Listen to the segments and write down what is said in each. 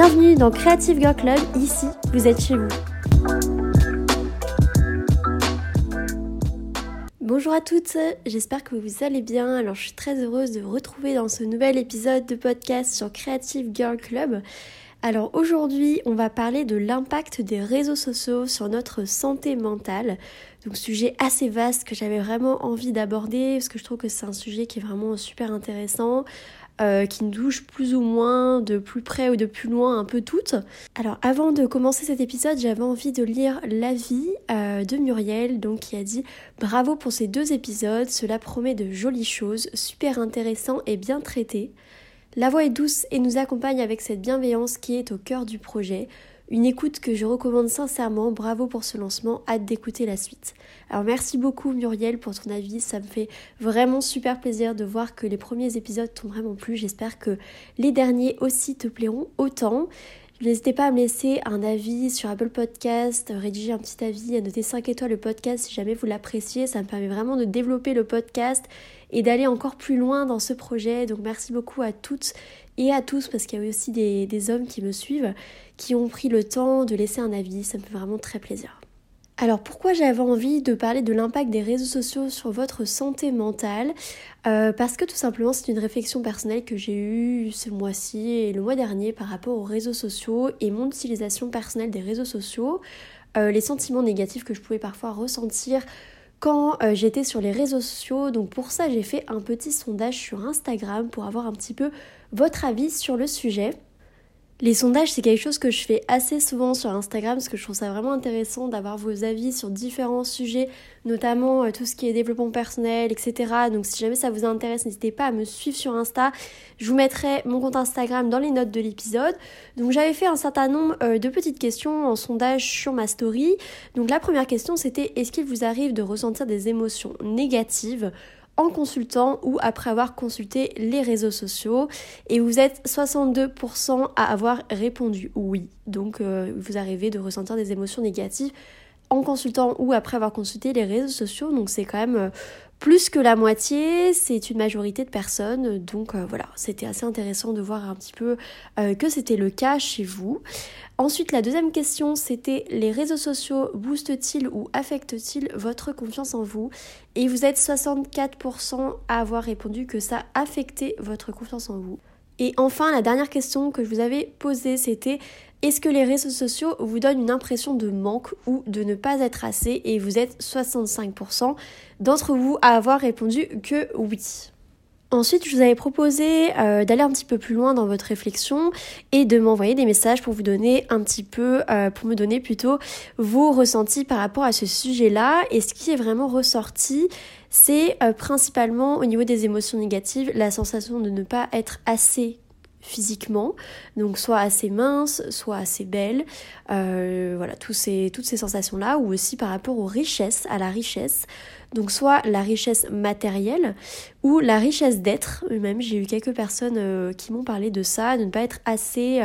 Bienvenue dans Creative Girl Club, ici vous êtes chez vous. Bonjour à toutes, j'espère que vous allez bien. Alors je suis très heureuse de vous retrouver dans ce nouvel épisode de podcast sur Creative Girl Club. Alors aujourd'hui, on va parler de l'impact des réseaux sociaux sur notre santé mentale. Donc sujet assez vaste que j'avais vraiment envie d'aborder parce que je trouve que c'est un sujet qui est vraiment super intéressant. Euh, qui nous touche plus ou moins de plus près ou de plus loin un peu toutes. Alors avant de commencer cet épisode, j'avais envie de lire l'avis euh, de Muriel, donc qui a dit bravo pour ces deux épisodes, cela promet de jolies choses, super intéressant et bien traité. La voix est douce et nous accompagne avec cette bienveillance qui est au cœur du projet. Une écoute que je recommande sincèrement, bravo pour ce lancement, hâte d'écouter la suite. Alors merci beaucoup Muriel pour ton avis, ça me fait vraiment super plaisir de voir que les premiers épisodes t'ont vraiment plu, j'espère que les derniers aussi te plairont autant. N'hésitez pas à me laisser un avis sur Apple Podcast, rédiger un petit avis, à noter 5 étoiles le podcast si jamais vous l'appréciez. Ça me permet vraiment de développer le podcast et d'aller encore plus loin dans ce projet. Donc merci beaucoup à toutes et à tous parce qu'il y a aussi des, des hommes qui me suivent qui ont pris le temps de laisser un avis. Ça me fait vraiment très plaisir. Alors pourquoi j'avais envie de parler de l'impact des réseaux sociaux sur votre santé mentale? Euh, Parce que tout simplement c'est une réflexion personnelle que j'ai eue ce mois-ci et le mois dernier par rapport aux réseaux sociaux et mon utilisation personnelle des réseaux sociaux, euh, les sentiments négatifs que je pouvais parfois ressentir quand euh, j'étais sur les réseaux sociaux. Donc pour ça j'ai fait un petit sondage sur Instagram pour avoir un petit peu votre avis sur le sujet. Les sondages, c'est quelque chose que je fais assez souvent sur Instagram parce que je trouve ça vraiment intéressant d'avoir vos avis sur différents sujets, notamment euh, tout ce qui est développement personnel, etc. Donc si jamais ça vous intéresse, n'hésitez pas à me suivre sur Insta. Je vous mettrai mon compte Instagram dans les notes de l'épisode. Donc j'avais fait un certain nombre euh, de petites questions en sondage sur ma story. Donc la première question c'était est-ce qu'il vous arrive de ressentir des émotions négatives en consultant ou après avoir consulté les réseaux sociaux et vous êtes 62% à avoir répondu oui. Donc euh, vous arrivez de ressentir des émotions négatives en consultant ou après avoir consulté les réseaux sociaux. Donc c'est quand même euh, plus que la moitié, c'est une majorité de personnes. Donc euh, voilà, c'était assez intéressant de voir un petit peu que c'était le cas chez vous. Ensuite, la deuxième question, c'était les réseaux sociaux boostent-ils ou affectent-ils votre confiance en vous? Et vous êtes 64% à avoir répondu que ça affectait votre confiance en vous. Et enfin, la dernière question que je vous avais posée, c'était est-ce que les réseaux sociaux vous donnent une impression de manque ou de ne pas être assez Et vous êtes 65% d'entre vous à avoir répondu que oui? Ensuite, je vous avais proposé euh, d'aller un petit peu plus loin dans votre réflexion et de m'envoyer des messages pour vous donner un petit peu, euh, pour me donner plutôt vos ressentis par rapport à ce sujet-là. Et ce qui est vraiment ressorti, c'est euh, principalement au niveau des émotions négatives, la sensation de ne pas être assez physiquement, donc soit assez mince, soit assez belle, euh, voilà, tous ces, toutes ces sensations-là, ou aussi par rapport aux richesses, à la richesse, donc soit la richesse matérielle ou la richesse d'être, même j'ai eu quelques personnes euh, qui m'ont parlé de ça, de ne pas être assez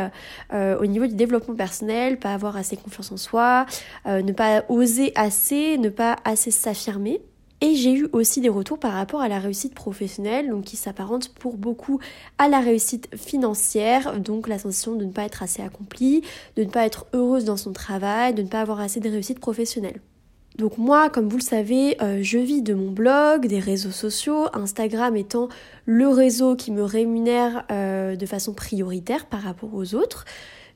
euh, au niveau du développement personnel, pas avoir assez confiance en soi, ne pas oser assez, ne pas assez s'affirmer. Et j'ai eu aussi des retours par rapport à la réussite professionnelle, donc qui s'apparente pour beaucoup à la réussite financière, donc la sensation de ne pas être assez accomplie, de ne pas être heureuse dans son travail, de ne pas avoir assez de réussite professionnelle. Donc moi, comme vous le savez, euh, je vis de mon blog, des réseaux sociaux, Instagram étant le réseau qui me rémunère euh, de façon prioritaire par rapport aux autres.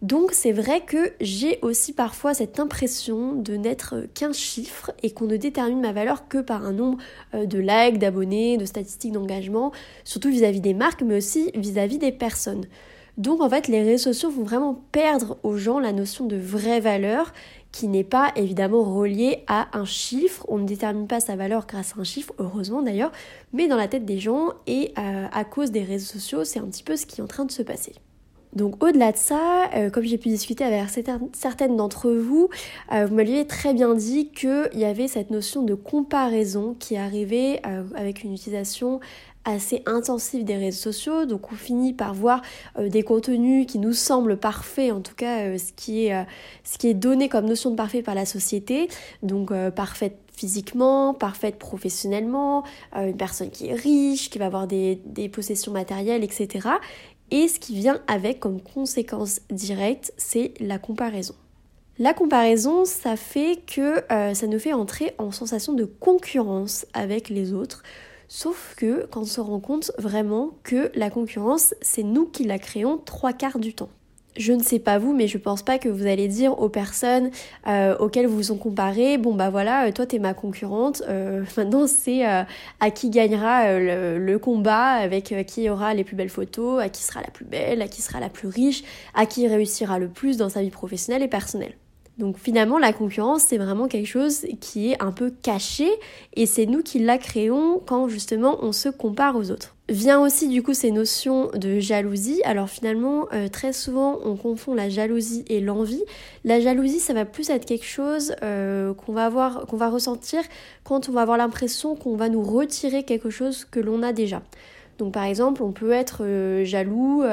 Donc c'est vrai que j'ai aussi parfois cette impression de n'être qu'un chiffre et qu'on ne détermine ma valeur que par un nombre euh, de likes, d'abonnés, de statistiques d'engagement, surtout vis-à-vis des marques, mais aussi vis-à-vis des personnes. Donc en fait les réseaux sociaux vont vraiment perdre aux gens la notion de vraie valeur qui n'est pas évidemment reliée à un chiffre. On ne détermine pas sa valeur grâce à un chiffre, heureusement d'ailleurs, mais dans la tête des gens et euh, à cause des réseaux sociaux, c'est un petit peu ce qui est en train de se passer. Donc au-delà de ça, euh, comme j'ai pu discuter avec certaines d'entre vous, euh, vous m'aviez très bien dit qu'il y avait cette notion de comparaison qui arrivait euh, avec une utilisation assez intensive des réseaux sociaux, donc on finit par voir des contenus qui nous semblent parfaits, en tout cas ce, qui est, donné comme notion de parfait par la société, donc parfaite physiquement, parfaite professionnellement, une personne qui est riche, qui va avoir des possessions matérielles, etc. Et ce qui vient avec comme conséquence directe, c'est la comparaison. La comparaison, ça fait que euh, ça nous fait entrer en sensation de concurrence avec les autres. Sauf que quand on se rend compte vraiment que la concurrence, c'est nous qui la créons trois quarts du temps je ne sais pas vous, mais je pense pas que vous allez dire aux personnes euh, auxquelles vous vous ont comparé, bon bah voilà, euh, toi t'es ma concurrente, euh, maintenant c'est à qui gagnera le, combat, avec qui aura les plus belles photos, à qui sera la plus belle, à qui sera la plus riche, à qui réussira le plus dans sa vie professionnelle et personnelle. Donc finalement, la concurrence, c'est vraiment quelque chose qui est un peu caché et c'est nous qui la créons quand justement on se compare aux autres. Vient aussi du coup ces notions de jalousie. Alors finalement, euh, très souvent, on confond la jalousie et l'envie. La jalousie, ça va plus être quelque chose euh, qu'on va avoir, qu'on va ressentir quand on va avoir l'impression qu'on va nous retirer quelque chose que l'on a déjà. Donc par exemple, on peut être euh, jaloux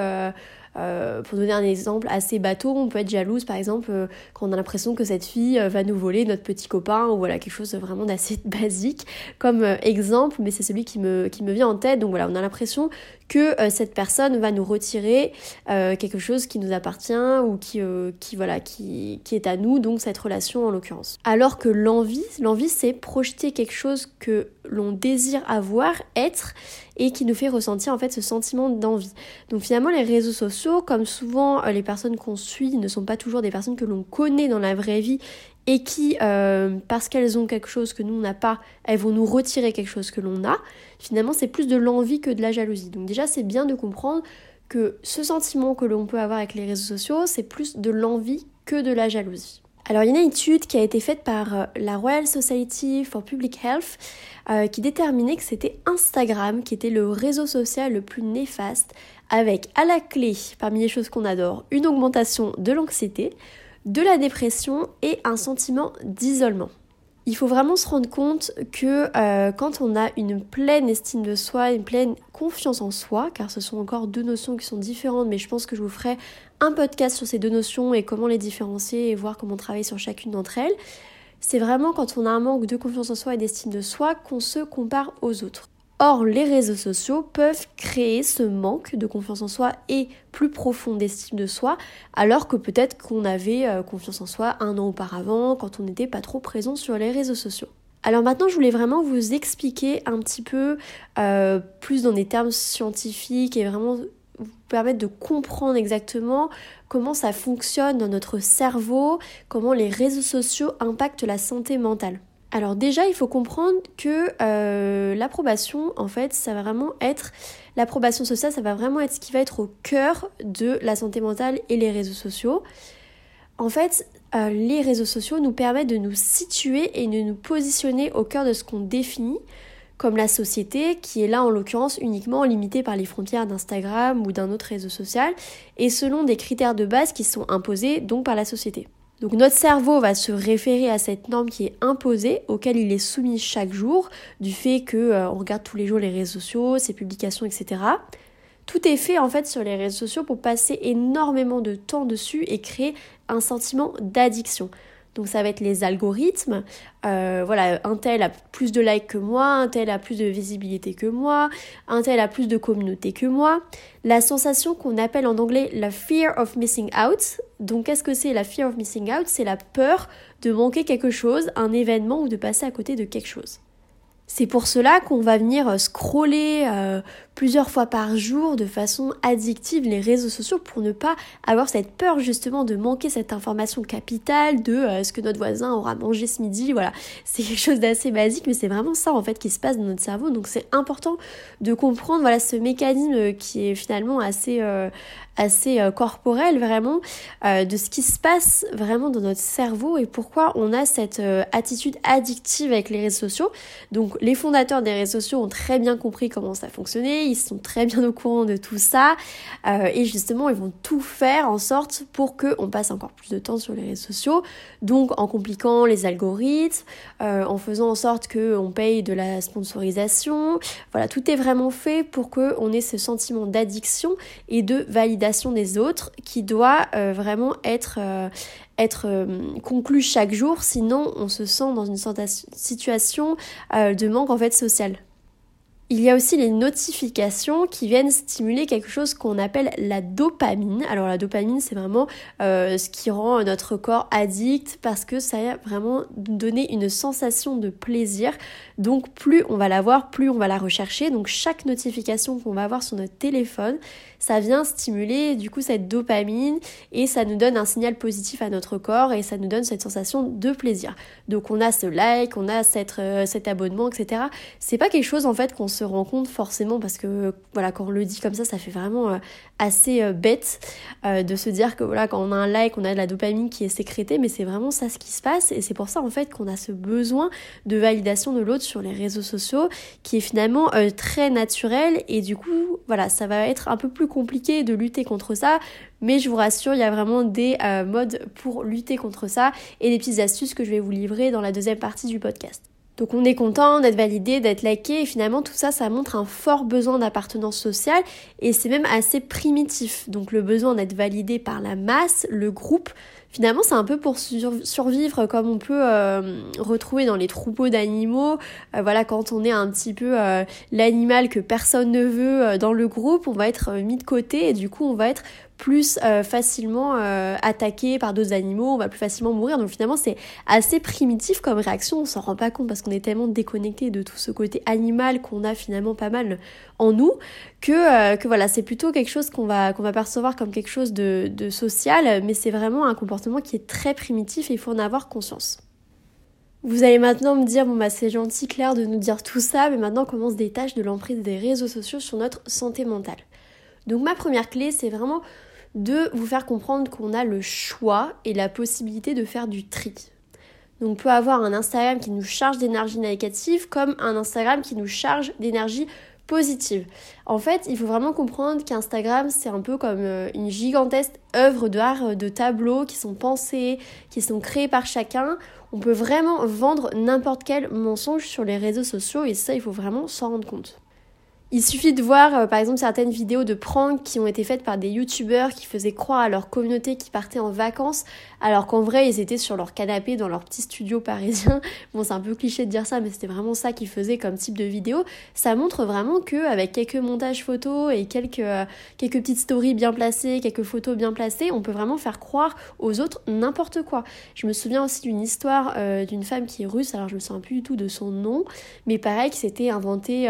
euh, pour donner un exemple assez bateau, on peut être jalouse par exemple euh, quand on a l'impression que cette fille euh, va nous voler notre petit copain ou voilà quelque chose vraiment d'assez basique comme exemple, mais c'est celui qui me, qui me vient en tête. Donc voilà, on a l'impression que cette personne va nous retirer quelque chose qui nous appartient ou qui, qui, voilà, qui, qui est à nous, donc cette relation en l'occurrence. Alors que l'envie, l'envie c'est projeter quelque chose que l'on désire avoir, être et qui nous fait ressentir en fait ce sentiment d'envie. Donc finalement les réseaux sociaux, comme souvent euh, les personnes qu'on suit ne sont pas toujours des personnes que l'on connaît dans la vraie vie et qui, euh, parce qu'elles ont quelque chose que nous on n'a pas, elles vont nous retirer quelque chose que l'on a, finalement c'est plus de l'envie que de la jalousie. Donc déjà c'est bien de comprendre que ce sentiment que l'on peut avoir avec les réseaux sociaux, c'est plus de l'envie que de la jalousie. Alors il y a une étude qui a été faite par euh, la Royal Society for Public Health euh, qui déterminait que c'était Instagram qui était le réseau social le plus néfaste avec à la clé, parmi les choses qu'on adore, une augmentation de l'anxiété, de la dépression et un sentiment d'isolement. Il faut vraiment se rendre compte que euh, quand on a une pleine estime de soi, une pleine confiance en soi, car ce sont encore deux notions qui sont différentes, mais je pense que je vous ferai un podcast sur ces deux notions et comment les différencier et voir comment travailler sur chacune d'entre elles. C'est vraiment quand on a un manque de confiance en soi et d'estime de soi qu'on se compare aux autres. Or, les réseaux sociaux peuvent créer ce manque de confiance en soi et plus profond d'estime de soi, alors que peut-être qu'on avait euh, confiance en soi un an auparavant, quand on n'était pas trop présent sur les réseaux sociaux. Alors maintenant, je voulais vraiment vous expliquer un petit peu euh, plus dans des termes scientifiques et vraiment vous permettre de comprendre exactement comment ça fonctionne dans notre cerveau, comment les réseaux sociaux impactent la santé mentale. Alors déjà, il faut comprendre que euh, l'approbation, en fait, ça va vraiment être l'approbation sociale, ça va vraiment être ce qui va être au cœur de la santé mentale et les réseaux sociaux. En fait, euh, les réseaux sociaux nous permettent de nous situer et de nous positionner au cœur de ce qu'on définit comme la société, qui est là en l'occurrence uniquement limitée par les frontières d'Instagram ou d'un autre réseau social, et selon des critères de base qui sont imposés donc par la société. Donc notre cerveau va se référer à cette norme qui est imposée, auquel il est soumis chaque jour, du fait que euh, on regarde tous les jours les réseaux sociaux, ses publications, etc. Tout est fait en fait sur les réseaux sociaux pour passer énormément de temps dessus et créer un sentiment d'addiction. Donc ça va être les algorithmes. Euh, voilà, un tel a plus de likes que moi, un tel a plus de visibilité que moi, un tel a plus de communauté que moi. La sensation qu'on appelle en anglais la fear of missing out. Donc qu'est-ce que c'est la fear of missing out? C'est la peur de manquer quelque chose, un événement ou de passer à côté de quelque chose. C'est pour cela qu'on va venir euh, scroller euh, plusieurs fois par jour de façon addictive les réseaux sociaux pour ne pas avoir cette peur justement de manquer cette information capitale de euh, ce que notre voisin aura mangé ce midi. Voilà, c'est quelque chose d'assez basique, mais c'est vraiment ça en fait qui se passe dans notre cerveau. Donc c'est important de comprendre voilà ce mécanisme qui est finalement assez assez euh, corporelle vraiment euh, de ce qui se passe vraiment dans notre cerveau et pourquoi on a cette attitude addictive avec les réseaux sociaux. Donc les fondateurs des réseaux sociaux ont très bien compris comment ça fonctionnait, ils sont très bien au courant de tout ça. Et justement ils vont tout faire en sorte pour qu'on passe encore plus de temps sur les réseaux sociaux, donc en compliquant les algorithmes, en faisant en sorte qu'on paye de la sponsorisation, voilà, tout est vraiment fait pour qu'on ait ce sentiment d'addiction et de validation des autres qui doit euh, vraiment être, euh, être euh, conclu chaque jour, sinon on se sent dans une situation de manque en fait social. Il y a aussi les notifications qui viennent stimuler quelque chose qu'on appelle la dopamine. Alors la dopamine, c'est vraiment ce qui rend notre corps addict parce que ça va vraiment donner une sensation de plaisir. Donc plus on va la voir, plus on va la rechercher. Donc chaque notification qu'on va avoir sur notre téléphone, ça vient stimuler du coup cette dopamine et ça nous donne un signal positif à notre corps et ça nous donne cette sensation de plaisir. Donc on a ce like, on a euh, cet abonnement, etc. C'est pas quelque chose en fait qu'on se rend compte forcément parce que voilà quand on le dit comme ça, ça fait vraiment euh, assez euh, bête de se dire que voilà quand on a un like, on a de la dopamine qui est sécrétée, mais c'est vraiment ça ce qui se passe et c'est pour ça en fait qu'on a ce besoin de validation de l'autre sur les réseaux sociaux qui est finalement très naturel et du coup voilà ça va être un peu plus compliqué de lutter contre ça, mais je vous rassure, il y a vraiment des euh, modes pour lutter contre ça et des petites astuces que je vais vous livrer dans la deuxième partie du podcast. Donc on est content d'être validé, d'être liké et finalement tout ça ça montre un fort besoin d'appartenance sociale et c'est même assez primitif. Donc le besoin d'être validé par la masse, le groupe, finalement c'est un peu pour survivre comme on peut euh, retrouver dans les troupeaux d'animaux. Euh, voilà quand on est un petit peu l'animal que personne ne veut dans le groupe, on va être mis de côté et du coup on va être plus euh, facilement euh, attaqué par d'autres animaux, on va plus facilement mourir. Donc finalement c'est assez primitif comme réaction, on s'en rend pas compte parce qu'on est tellement déconnecté de tout ce côté animal qu'on a finalement pas mal en nous que, euh, que voilà c'est plutôt quelque chose qu'on va, qu'on va percevoir comme quelque chose de, de social, mais c'est vraiment un comportement qui est très primitif et il faut en avoir conscience. Vous allez maintenant me dire, bon bah c'est gentil Claire de nous dire tout ça, mais maintenant comment se détache de l'emprise des réseaux sociaux sur notre santé mentale. Donc ma première clé, c'est vraiment de vous faire comprendre qu'on a le choix et la possibilité de faire du tri. Donc on peut avoir un Instagram qui nous charge d'énergie négative comme un Instagram qui nous charge d'énergie positive. En fait, il faut vraiment comprendre qu'Instagram, c'est un peu comme euh, une gigantesque œuvre d'art euh, de tableaux qui sont pensés, qui sont créés par chacun. On peut vraiment vendre n'importe quel mensonge sur les réseaux sociaux et ça, il faut vraiment s'en rendre compte. Il suffit de voir euh, par exemple certaines vidéos de pranks qui ont été faites par des youtubeurs qui faisaient croire à leur communauté qui partaient en vacances alors qu'en vrai ils étaient sur leur canapé dans leur petit studio parisien. Bon c'est un peu cliché de dire ça mais c'était vraiment ça qu'ils faisaient comme type de vidéo. Ça montre vraiment que avec quelques montages photos et quelques, euh, petites stories bien placées, quelques photos bien placées, on peut vraiment faire croire aux autres n'importe quoi. Je me souviens aussi d'une histoire euh, d'une femme qui est russe, alors je me souviens plus du tout de son nom, mais pareil qui s'était inventé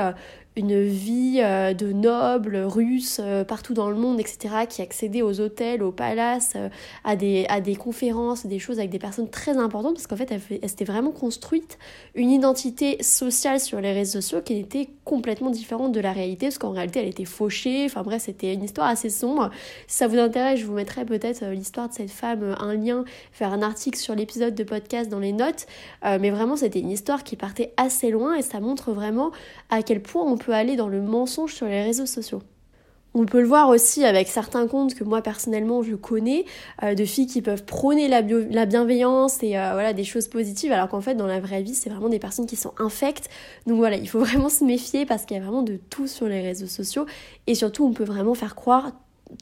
une vie euh, de nobles russes euh, partout dans le monde, etc., qui accédaient aux hôtels, aux palaces, euh, à, à des conférences, des choses avec des personnes très importantes, parce qu'en fait, elle, s'était vraiment construite une identité sociale sur les réseaux sociaux qui était complètement différente de la réalité, parce qu'en réalité, elle était fauchée, enfin bref, c'était une histoire assez sombre. Si ça vous intéresse, je vous mettrai peut-être l'histoire de cette femme, un lien, faire un article sur l'épisode de podcast dans les notes, mais vraiment, c'était une histoire qui partait assez loin, et ça montre vraiment à quel point on peut aller dans le mensonge sur les réseaux sociaux. On peut le voir aussi avec certains comptes que moi personnellement je connais, euh, de filles qui peuvent prôner la, la bienveillance et euh, voilà des choses positives, alors qu'en fait dans la vraie vie c'est vraiment des personnes qui sont infectes. Donc voilà, il faut vraiment se méfier parce qu'il y a vraiment de tout sur les réseaux sociaux et surtout on peut vraiment faire croire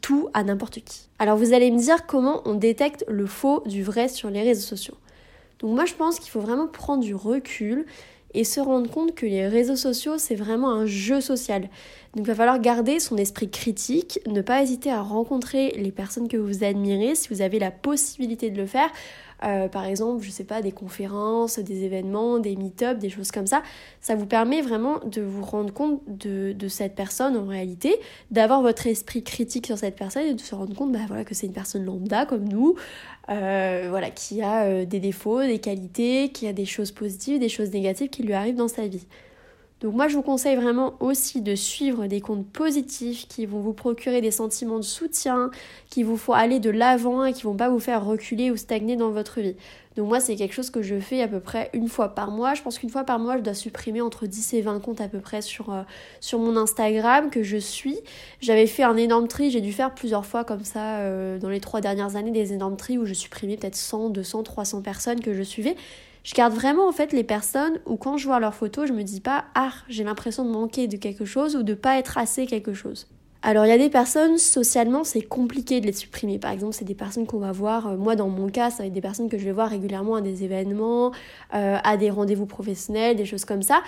tout à n'importe qui. Alors vous allez me dire comment on détecte le faux du vrai sur les réseaux sociaux. Donc moi je pense qu'il faut vraiment prendre du recul et se rendre compte que les réseaux sociaux, c'est vraiment un jeu social. Donc il va falloir garder son esprit critique, ne pas hésiter à rencontrer les personnes que vous admirez si vous avez la possibilité de le faire. Euh, par exemple, je sais pas, des conférences, des événements, des meet-ups, des choses comme ça. Ça vous permet vraiment de vous rendre compte de, de cette personne en réalité, d'avoir votre esprit critique sur cette personne et de se rendre compte bah, voilà, que c'est une personne lambda comme nous, euh, voilà, qui a euh, des défauts, des qualités, qui a des choses positives, des choses négatives qui lui arrivent dans sa vie. Donc moi je vous conseille vraiment aussi de suivre des comptes positifs qui vont vous procurer des sentiments de soutien, qui vous font aller de l'avant et qui vont pas vous faire reculer ou stagner dans votre vie. Donc moi c'est quelque chose que je fais à peu près une fois par mois. Je pense qu'une fois par mois je dois supprimer entre 10 et 20 comptes à peu près sur, euh, sur mon Instagram que je suis. J'avais fait un énorme tri, j'ai dû faire plusieurs fois comme ça euh, dans les trois dernières années des énormes tris où je supprimais peut-être 100, 200, 300 personnes que je suivais. Je garde vraiment en fait les personnes où quand je vois leurs photos je me dis pas ah j'ai l'impression de manquer de quelque chose ou de pas être assez quelque chose. Alors il y a des personnes, socialement, c'est compliqué de les supprimer. Par exemple, c'est des personnes qu'on va voir, euh, moi dans mon cas, ça va être des personnes que je vais voir régulièrement à des événements, euh, à des rendez-vous professionnels, des choses comme ça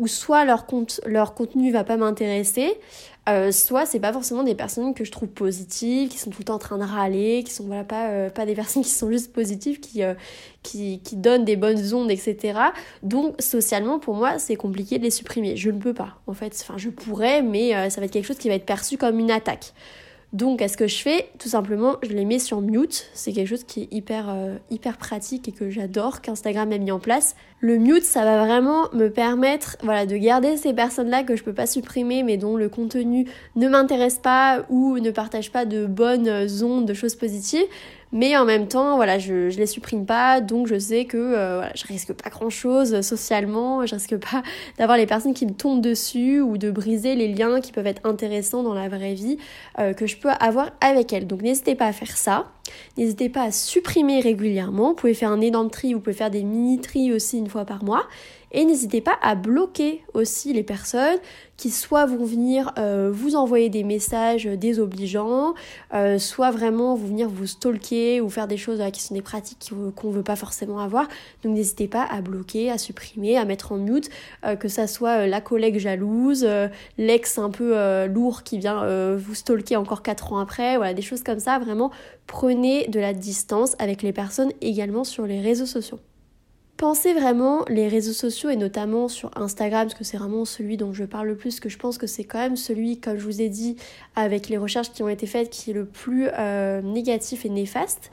ou soit leur, compte, leur contenu va pas m'intéresser, euh, soit c'est pas forcément des personnes que je trouve positives, qui sont tout le temps en train de râler, qui sont voilà pas, euh, pas des personnes qui sont juste positives, qui, euh, qui, qui, donnent des bonnes ondes, etc. Donc socialement pour moi c'est compliqué de les supprimer. Je ne peux pas en fait, enfin je pourrais, mais ça va être quelque chose qui va être perçu comme une attaque. Donc, qu'est-ce que je fais Tout simplement, je les mets sur mute. C'est quelque chose qui est hyper, euh, pratique et que j'adore, qu'Instagram a mis en place. Le mute, ça va vraiment me permettre voilà, de garder ces personnes-là que je peux pas supprimer, mais dont le contenu ne m'intéresse pas ou ne partage pas de bonnes ondes, de choses positives. Mais en même temps, voilà, je, je les supprime pas, donc je sais que euh, voilà, je risque pas grand chose socialement, je risque pas d'avoir les personnes qui me tombent dessus ou de briser les liens qui peuvent être intéressants dans la vraie vie euh, que je peux avoir avec elles. Donc n'hésitez pas à faire ça. N'hésitez pas à supprimer régulièrement. Vous pouvez faire un énorme tri, vous pouvez faire des mini tri aussi une fois par mois. Et n'hésitez pas à bloquer aussi les personnes qui soit vont venir euh, vous envoyer des messages désobligeants, euh, soit vraiment vont venir vous stalker ou faire des choses qui sont des pratiques qu'on ne veut pas forcément avoir. Donc n'hésitez pas à bloquer, à supprimer, à mettre en mute, euh, que ça soit la collègue jalouse, l'ex un peu lourd qui vient vous stalker encore 4 ans après, voilà, des choses comme ça. Vraiment, prenez de la distance avec les personnes également sur les réseaux sociaux. Pensez vraiment les réseaux sociaux et notamment sur Instagram, parce que c'est vraiment celui dont je parle le plus, que je pense que c'est quand même celui, comme je vous ai dit, avec les recherches qui ont été faites, qui est le plus euh, négatif et néfaste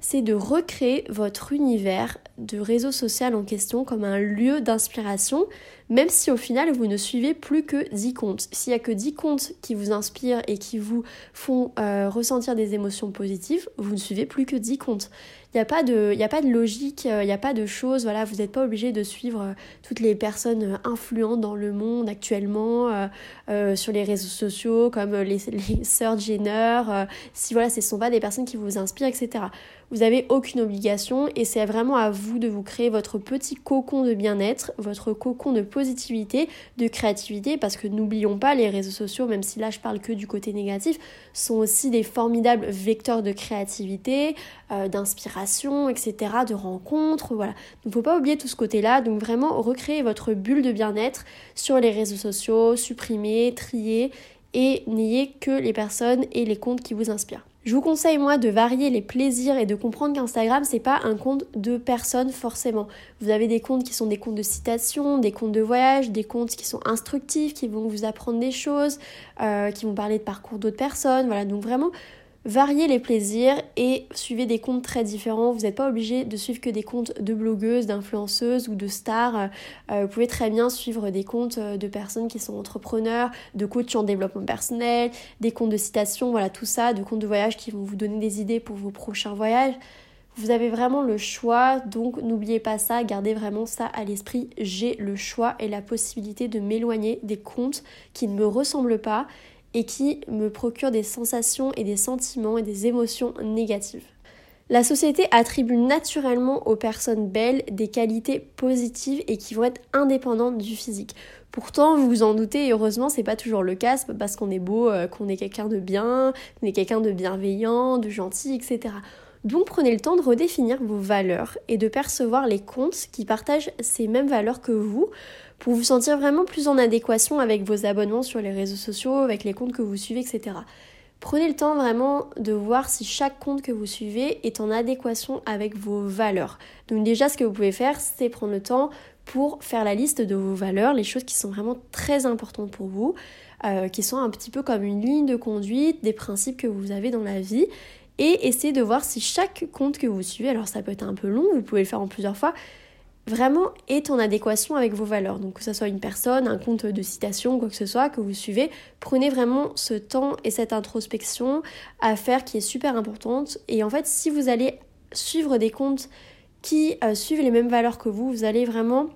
c'est de recréer votre univers de réseau social en question comme un lieu d'inspiration, même si au final vous ne suivez plus que 10 comptes. S'il n'y a que 10 comptes qui vous inspirent et qui vous font euh, ressentir des émotions positives, vous ne suivez plus que 10 comptes. Il n'y a, pas de, logique, euh, il n'y a pas de choses, voilà, vous n'êtes pas obligé de suivre euh, toutes les personnes influentes dans le monde actuellement sur les réseaux sociaux, comme les, les sœurs Jenner, si voilà, ce ne sont pas des personnes qui vous inspirent, etc. Vous n'avez aucune obligation et c'est vraiment à vous de vous créer votre petit cocon de bien-être, votre cocon de positivité, de créativité, parce que n'oublions pas, les réseaux sociaux, même si là je parle que du côté négatif, sont aussi des formidables vecteurs de créativité, euh, d'inspiration, etc., de rencontres, voilà. Donc faut pas oublier tout ce côté-là, donc vraiment recréer votre bulle de bien-être sur les réseaux sociaux, supprimer, trier et n'ayez que les personnes et les comptes qui vous inspirent. Je vous conseille moi de varier les plaisirs et de comprendre qu'Instagram c'est pas un compte de personnes forcément. Vous avez des comptes qui sont des comptes de citation, des comptes de voyage, des comptes qui sont instructifs, qui vont vous apprendre des choses, euh, qui vont parler de parcours d'autres personnes. Voilà, donc vraiment Variez les plaisirs et suivez des comptes très différents. Vous n'êtes pas obligé de suivre que des comptes de blogueuses, d'influenceuses ou de stars. Euh, vous pouvez très bien suivre des comptes euh, de personnes qui sont entrepreneurs, de coachs en développement personnel, des comptes de citation, voilà tout ça, de comptes de voyage qui vont vous donner des idées pour vos prochains voyages. Vous avez vraiment le choix, donc n'oubliez pas ça, gardez vraiment ça à l'esprit. J'ai le choix et la possibilité de m'éloigner des comptes qui ne me ressemblent pas et qui me procure des sensations et des sentiments et des émotions négatives. La société attribue naturellement aux personnes belles des qualités positives et qui vont être indépendantes du physique. Pourtant, vous vous en doutez, et heureusement, c'est pas toujours le cas, pas parce qu'on est beau euh, qu'on est quelqu'un de bien, qu'on est quelqu'un de bienveillant, de gentil, etc. Donc prenez le temps de redéfinir vos valeurs et de percevoir les comptes qui partagent ces mêmes valeurs que vous pour vous sentir vraiment plus en adéquation avec vos abonnements sur les réseaux sociaux, avec les comptes que vous suivez, etc. Prenez le temps vraiment de voir si chaque compte que vous suivez est en adéquation avec vos valeurs. Donc déjà, ce que vous pouvez faire, c'est prendre le temps pour faire la liste de vos valeurs, les choses qui sont vraiment très importantes pour vous, euh, qui sont un petit peu comme une ligne de conduite, des principes que vous avez dans la vie, et essayer de voir si chaque compte que vous suivez, alors ça peut être un peu long, vous pouvez le faire en plusieurs fois, vraiment est en adéquation avec vos valeurs. Donc que ce soit une personne, un compte de citation, quoi que ce soit que vous suivez, prenez vraiment ce temps et cette introspection à faire qui est super importante. Et en fait, si vous allez suivre des comptes qui euh, suivent les mêmes valeurs que vous, vous allez vraiment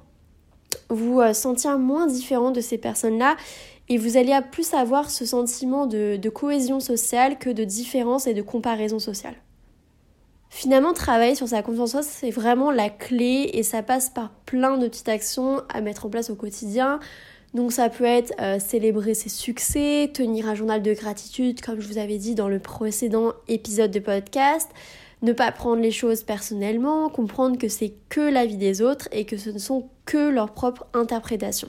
vous euh, sentir moins différent de ces personnes-là et vous allez plus avoir ce sentiment de cohésion sociale que de différence et de comparaison sociale. Finalement, travailler sur sa confiance en soi, c'est vraiment la clé et ça passe par plein de petites actions à mettre en place au quotidien. Donc ça peut être euh, célébrer ses succès, tenir un journal de gratitude comme je vous avais dit dans le précédent épisode de podcast, ne pas prendre les choses personnellement, comprendre que c'est que la vie des autres et que ce ne sont que leurs propres interprétations.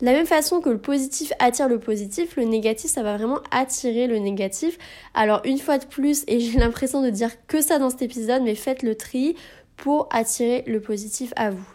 De la même façon que le positif attire le positif, le négatif, ça va vraiment attirer le négatif. Alors une fois de plus, et j'ai l'impression de dire que ça dans cet épisode, mais faites le tri pour attirer le positif à vous.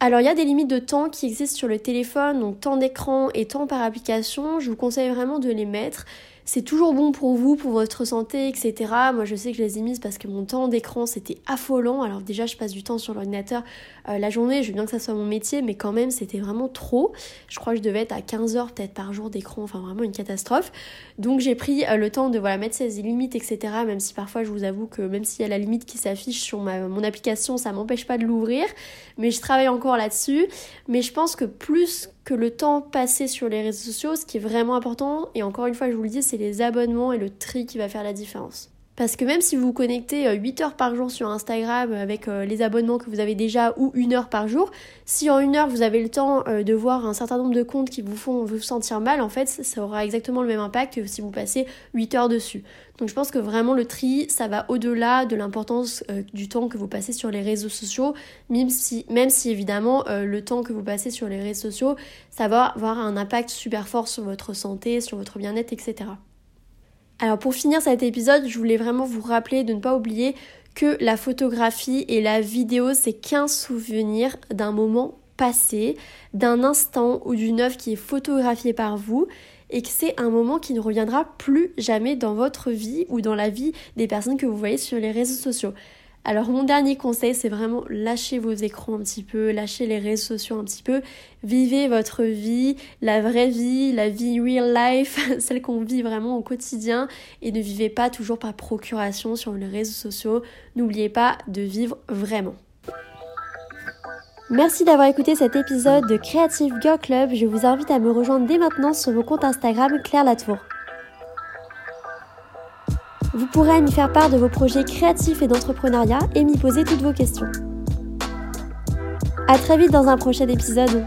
Alors il y a des limites de temps qui existent sur le téléphone, donc temps d'écran et temps par application. Je vous conseille vraiment de les mettre c'est toujours bon pour vous, pour votre santé, etc. Moi, je sais que je les ai mises parce que mon temps d'écran, c'était affolant. Alors déjà, je passe du temps sur l'ordinateur euh, la journée. Je veux bien que ça soit mon métier, mais quand même, c'était vraiment trop. Je crois que je devais être à 15 heures peut-être par jour d'écran. Enfin, vraiment une catastrophe. Donc, j'ai pris euh, le temps de voilà, mettre ces limites, etc. Même si parfois, je vous avoue que même s'il y a la limite qui s'affiche sur mon application, ça m'empêche pas de l'ouvrir. Mais je travaille encore là-dessus. Mais je pense que plus que le temps passé sur les réseaux sociaux, ce qui est vraiment important, et encore une fois je vous le dis, c'est les abonnements et le tri qui va faire la différence. Parce que même si vous connectez 8 euh, heures par jour sur Instagram avec euh, les abonnements que vous avez déjà ou une heure par jour, si en une heure vous avez le temps euh, de voir un certain nombre de comptes qui vous font vous sentir mal, en fait ça aura exactement le même impact que si vous passez 8 heures dessus. Donc je pense que vraiment le tri, ça va au-delà de l'importance du temps que vous passez sur les réseaux sociaux, même si évidemment le temps que vous passez sur les réseaux sociaux, ça va avoir un impact super fort sur votre santé, sur votre bien-être, etc. Alors pour finir cet épisode, je voulais vraiment vous rappeler de ne pas oublier que la photographie et la vidéo, c'est qu'un souvenir d'un moment passé, d'un instant ou d'une œuvre qui est photographiée par vous et que c'est un moment qui ne reviendra plus jamais dans votre vie ou dans la vie des personnes que vous voyez sur les réseaux sociaux. Alors mon dernier conseil, c'est vraiment lâcher vos écrans un petit peu, lâcher les réseaux sociaux un petit peu, vivez votre vie, la vraie vie, la vie real life, celle qu'on vit vraiment au quotidien et ne vivez pas toujours par procuration sur les réseaux sociaux. N'oubliez pas de vivre vraiment. Merci d'avoir écouté cet épisode de Creative Girl Club. Je vous invite à me rejoindre dès maintenant sur mon compte Instagram Claire Latour. Vous pourrez m'y faire part de vos projets créatifs et d'entrepreneuriat et m'y poser toutes vos questions. À très vite dans un prochain épisode.